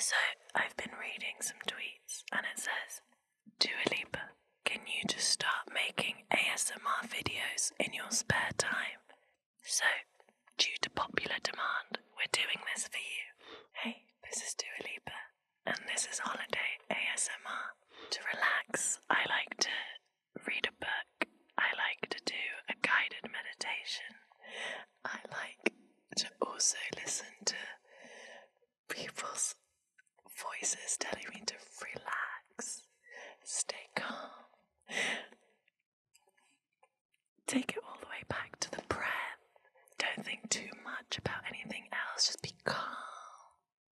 So I've been reading some tweets and it says, Dua Lipa, can you just start making ASMR videos in your spare time? So, due to popular demand, we're doing this for you. Hey, this is Dua Lipa, and this is Holiday ASMR. To relax, I like to read a book. I like to do a guided meditation. I like to also listen to people's voices telling me to relax, stay calm. Take it all the way back to the breath. Don't think too much about anything else, just be calm.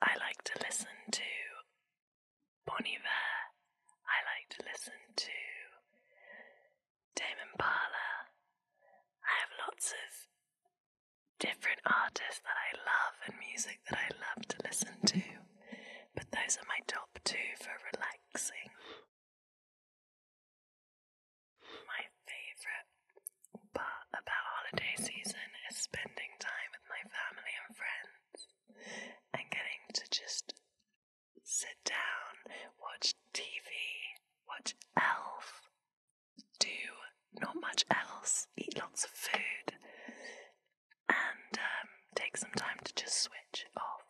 I like to listen to Bon Iver. I like to listen to Tame Impala. I have lots of different artists that I love and music that I love to listen to, but those are my top two for relaxing. My favourite part about holiday season is spending time with my family and friends and getting to just sit down, watch TV, watch Elf, do not much else, eat lots of food, and um, take some time to just switch off.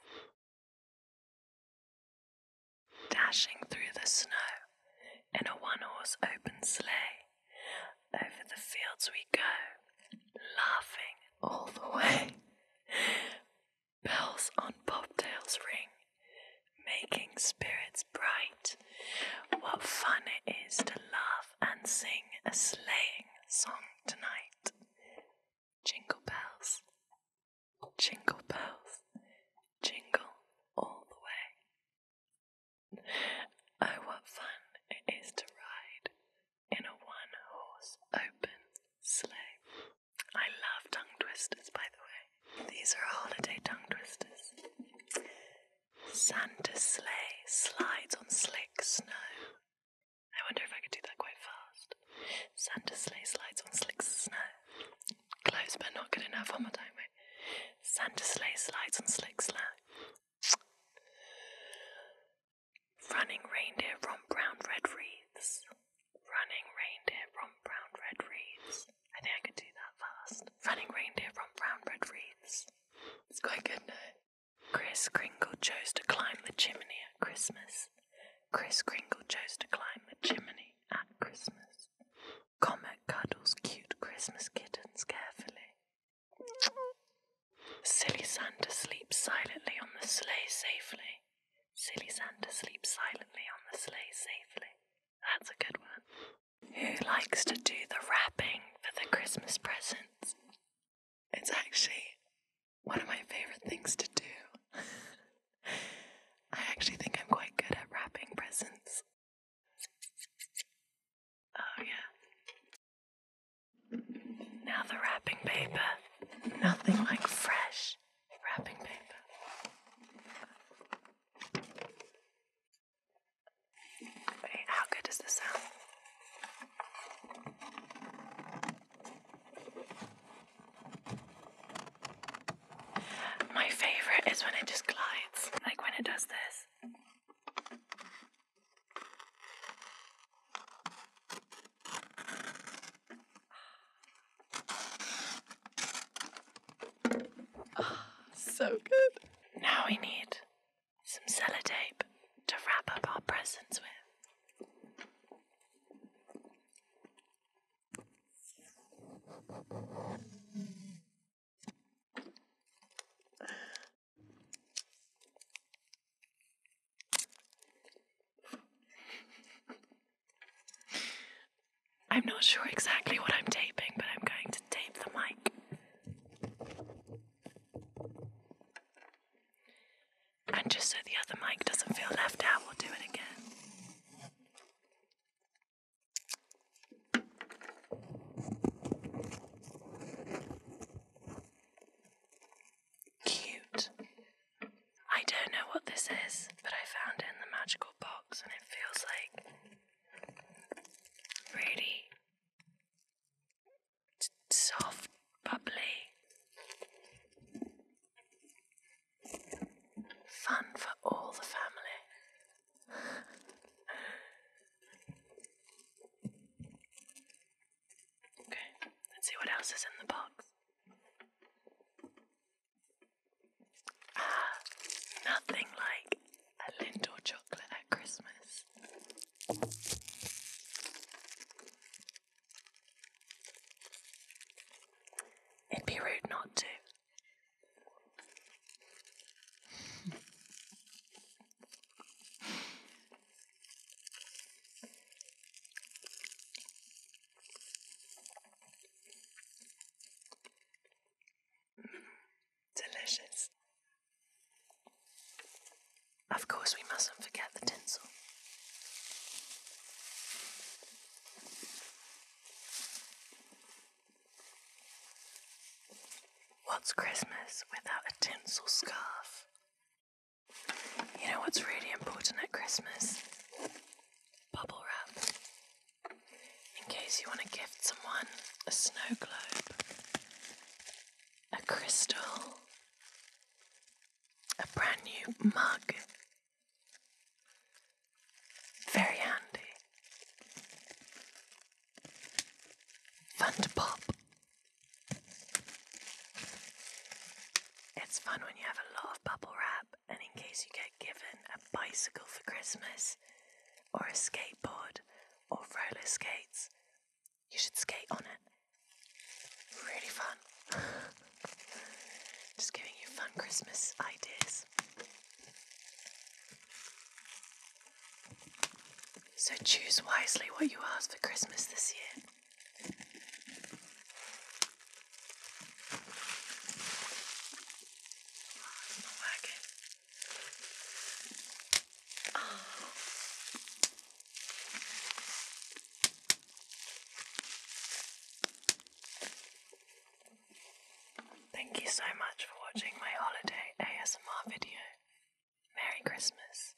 Dashing through the snow in a one horse open sleigh, over the fields we go, laughing all the way. Bells on bobtails ring, making spirits bright. What fun it is to laugh and sing a sleighing song tonight. Jingle bells, jingle bells, jingle all the way. Oh, what fun it is to ride in a one horse open sleigh. I love tongue twisters, by the way. These are holiday tongue twisters. Santa's sleigh slides on slick snow. I wonder if I could do that quite fast. Santa's sleigh slides on slick snow. Close, but not good enough on my time. Wait. Santa's sleigh slides on slick snow. Running reindeer romp round red wreaths. Running reindeer romp round red wreaths. I think I could do that fast. Running reindeer romp round red wreaths. It's quite good now. Kris Kringle chose to climb the chimney at Christmas. Kris Kringle chose to climb the chimney at Christmas. Comet cuddles cute Christmas kittens carefully. Silly Santa sleeps silently on the sleigh safely. Silly Santa sleeps silently on the sleigh safely. That's a good one. Who likes to do the wrapping for the Christmas presents? It's actually one of my favorite things to do. I actually think I'm quite good at wrapping presents. Oh, yeah. Now the wrapping paper. Nothing like fresh wrapping paper. Wait, how good does this sound? My favorite is when it just glides, like when it does this. So good. Now we need some sellotape to wrap up our presents with. I'm not sure exactly what I'm taping, songs and it feels like really soft, bubbly, fun for all the family. okay, let's see what else is in the box. Of course, we mustn't forget the tinsel. What's Christmas without a tinsel scarf? You know what's really important at Christmas? Bubble wrap. In case you want to gift someone a snow globe, a crystal, a brand new mug. Very handy. Fun to pop. It's fun when you have a lot of bubble wrap, and in case you get given a bicycle for Christmas, or a skateboard, or roller skates, you should skate on it. Really fun. Just giving you fun Christmas ideas. So choose wisely what you ask for Christmas this year. Thank you so much for watching my holiday ASMR video. Merry Christmas.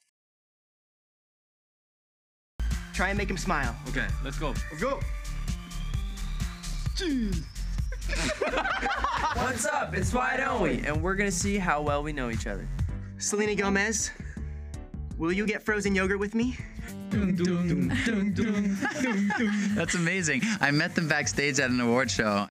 Try and make him smile. Okay, let's go. Let's go. What's up? It's Why Don't We? And we're gonna see how well we know each other. Selena Gomez, will you get frozen yogurt with me? That's amazing. I met them backstage at an award show